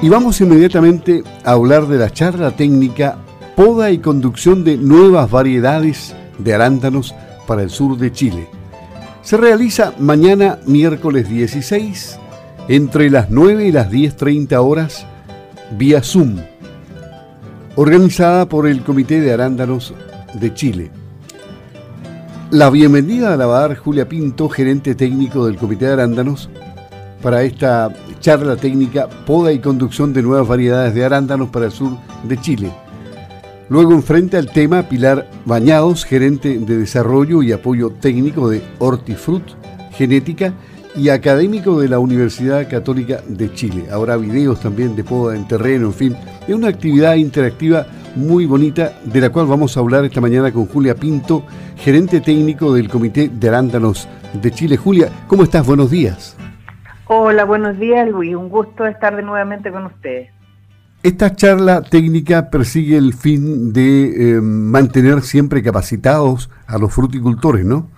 Y vamos inmediatamente a hablar de la charla técnica Poda y conducción de nuevas variedades de arándanos para el sur de Chile. Se realiza mañana miércoles 16 entre las 9 y las 10.30 horas vía Zoom, organizada por el Comité de Arándanos de Chile. La bienvenida la va Julia Pinto, gerente técnico del Comité de Arándanos, para esta charla técnica Poda y conducción de nuevas variedades de arándanos para el sur de Chile. Luego enfrenta el tema Pilar Bañados, gerente de desarrollo y apoyo técnico de Hortifruit Genética y académico de la Universidad Católica de Chile. Habrá videos también de poda en terreno, en fin, es una actividad interactiva muy bonita de la cual vamos a hablar esta mañana con Julia Pinto, gerente técnico del Comité de Arándanos de Chile. Julia, ¿cómo estás? Buenos días. Hola, buenos días Luis, un gusto estar de nuevamente con ustedes. Esta charla técnica persigue el fin de eh, mantener siempre capacitados a los fruticultores, ¿no?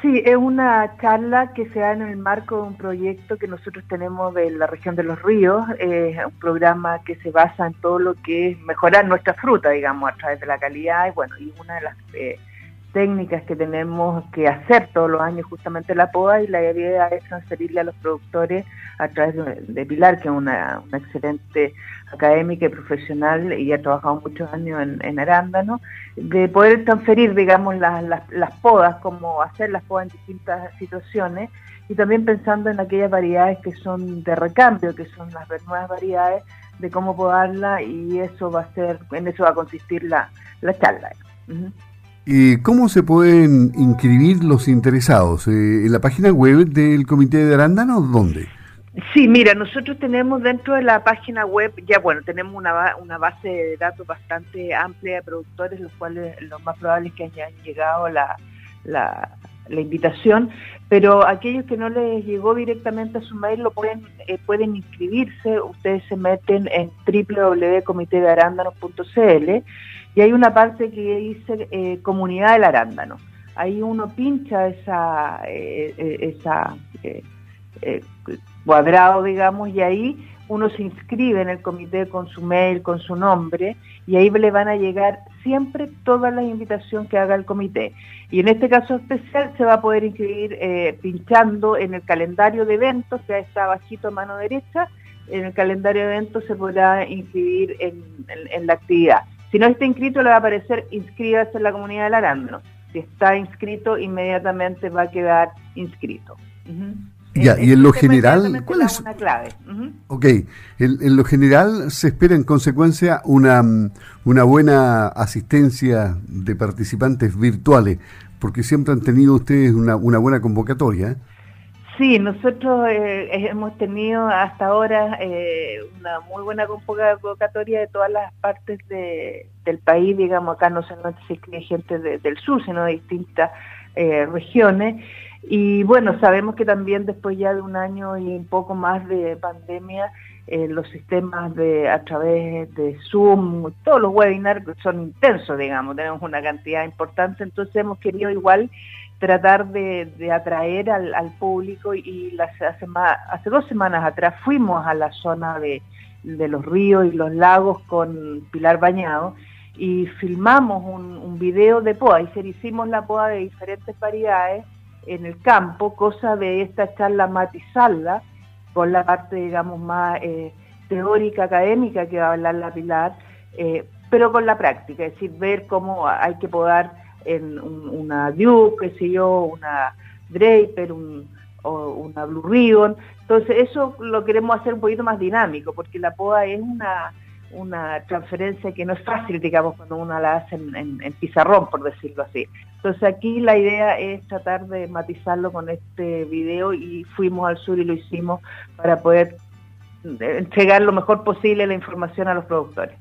Sí, es una charla que se da en el marco de un proyecto que nosotros tenemos de la región de los ríos, un programa que se basa en todo lo que es mejorar nuestra fruta, digamos, a través de la calidad y bueno, y una de las eh, técnicas que tenemos que hacer todos los años justamente la poda y la idea es transferirle a los productores a través de, Pilar, que es una, excelente académica y profesional y ha trabajado muchos años en, arándano, de poder transferir, digamos, las, las, podas, como hacer las podas en distintas situaciones y también pensando en aquellas variedades que son de recambio, que son las nuevas variedades, de cómo podarla y eso va a ser, en eso va a consistir la, la charla. ¿Y cómo se pueden inscribir los interesados? Eh, ¿En la página web del Comité de Arándano? ¿Dónde? Sí, mira, nosotros tenemos dentro de la página web, ya bueno, tenemos una, una base de datos bastante amplia de productores, los cuales lo más probable es que hayan llegado la, la, invitación, pero aquellos que no les llegó directamente a su mail lo pueden, eh, pueden inscribirse, ustedes se meten en www.comitedearándanos.cl y hay una parte que dice eh, Comunidad del Arándano. Ahí uno pincha esa, eh, esa cuadrado, digamos, y ahí uno se inscribe en el comité con su mail, con su nombre, y ahí le van a llegar siempre todas las invitaciones que haga el comité. Y en este caso especial se va a poder inscribir eh, pinchando en el calendario de eventos, que está bajito a mano derecha, en el calendario de eventos se podrá inscribir en, la actividad. Si no está inscrito, le va a aparecer inscríbase en la comunidad del arándano. Si está inscrito, inmediatamente va a quedar inscrito. Ya, y en lo general, ¿cuál es? Una clave. Ok, en, lo general se espera en consecuencia una, una buena asistencia de participantes virtuales, porque siempre han tenido ustedes una, una buena convocatoria. ¿eh? Sí, nosotros eh, hemos tenido hasta ahora eh, una muy buena convocatoria de todas las partes de, del país, digamos, acá no solamente se escribe gente del sur, sino de distintas regiones. Y bueno, sabemos que también después ya de un año y un poco más de pandemia, eh, los sistemas de a través de Zoom, todos los webinars son intensos, digamos, tenemos una cantidad importante, entonces hemos querido igual tratar de, atraer al, público y las, hace, hace dos semanas atrás fuimos a la zona de, los ríos y los lagos con Pilar Bañado y filmamos un, video de poda, y hicimos la poda de diferentes variedades en el campo, cosa de esta charla matizarla con la parte, digamos, más eh, teórica, académica que va a hablar la Pilar, eh, pero con la práctica, es decir, ver cómo hay que podar en una Duke, qué sé yo, una Draper, un, o una Blue Ribbon. Entonces, eso lo queremos hacer un poquito más dinámico, porque la poda es una una transferencia que no es fácil, digamos, cuando uno la hace en, pizarrón, por decirlo así. Entonces aquí la idea es tratar de matizarlo con este video y fuimos al sur y lo hicimos para poder eh, entregar lo mejor posible la información a los productores.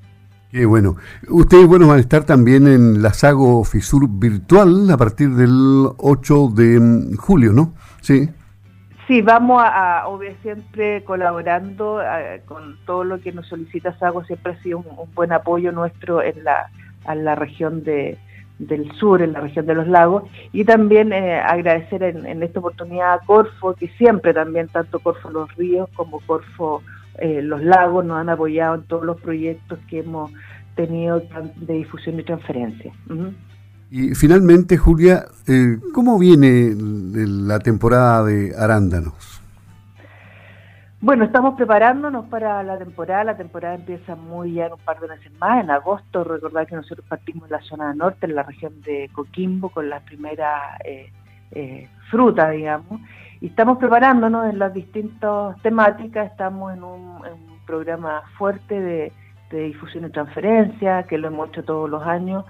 Qué bueno. Ustedes, bueno, van a estar también en la Sago Fisur virtual a partir del 8 de julio, ¿no? Sí. Sí, vamos a, obviamente siempre colaborando con todo lo que nos solicita Sago, siempre ha sido un, buen apoyo nuestro en la, la región de, del sur, en la región de los lagos, y también eh, agradecer en, esta oportunidad a Corfo, que siempre también, tanto Corfo Los Ríos como Corfo eh, los lagos nos han apoyado en todos los proyectos que hemos tenido de difusión y transferencia. Y finalmente, Julia, eh, ¿cómo viene la temporada de arándanos? Bueno, estamos preparándonos para la temporada. La temporada empieza muy ya en un par de meses más. En agosto, recordad que nosotros partimos en la zona norte, en la región de Coquimbo, con las primeras eh, eh, frutas, digamos. Y estamos preparándonos en las distintas temáticas. Estamos en un, programa fuerte de, difusión y transferencia, que lo hemos hecho todos los años,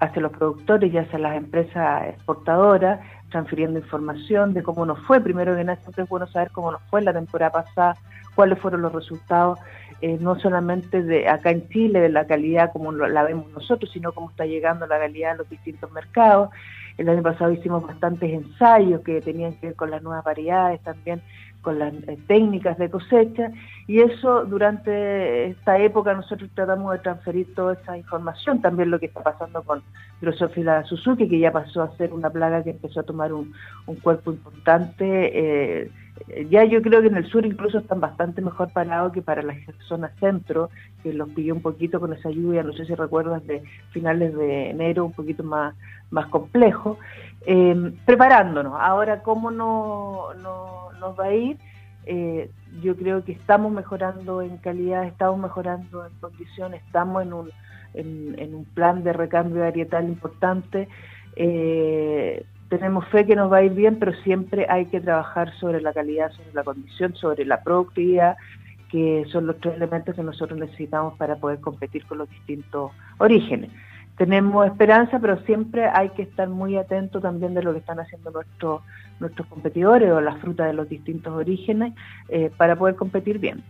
hacia los productores y hacia las empresas exportadoras transfiriendo información de cómo nos fue. Primero que nada, siempre es bueno saber cómo nos fue la temporada pasada, cuáles fueron los resultados, eh, no solamente de acá en Chile, de la calidad como la vemos nosotros, sino cómo está llegando la calidad a los distintos mercados. El año pasado hicimos bastantes ensayos que tenían que ver con las nuevas variedades, también con las eh, técnicas de cosecha y eso durante esta época nosotros tratamos de transferir toda esa información, también lo que está pasando con Drosophila Suzuki, que ya pasó a ser una plaga que empezó a tomar un, cuerpo importante. Eh, ya yo creo que en el sur incluso están bastante mejor parados que para la zona centro, que los pilló un poquito con esa lluvia, no sé si recuerdas, de finales de enero, un poquito más, más complejo. Eh, preparándonos, ahora cómo no, no, nos va a ir, eh, yo creo que estamos mejorando en calidad, estamos mejorando en condiciones, estamos en un, en, un plan de recambio varietal importante. Eh, tenemos fe que nos va a ir bien, pero siempre hay que trabajar sobre la calidad, sobre la condición, sobre la productividad, que son los tres elementos que nosotros necesitamos para poder competir con los distintos orígenes. Tenemos esperanza, pero siempre hay que estar muy atento también de lo que están haciendo nuestros nuestros competidores o las frutas de los distintos orígenes eh, para poder competir bien.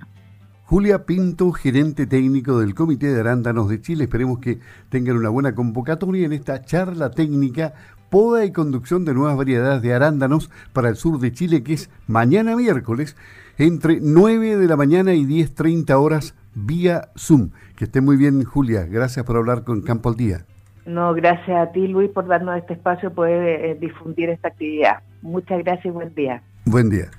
Julia Pinto, gerente técnico del Comité de Arándanos de Chile. Esperemos que tengan una buena convocatoria en esta charla técnica, poda y conducción de nuevas variedades de arándanos para el sur de Chile, que es mañana miércoles, entre 9 de la mañana y 10.30 horas vía Zoom. Que esté muy bien, Julia. Gracias por hablar con Campo al Día. No, gracias a ti, Luis, por darnos este espacio, poder eh, difundir esta actividad. Muchas gracias y buen día. Buen día.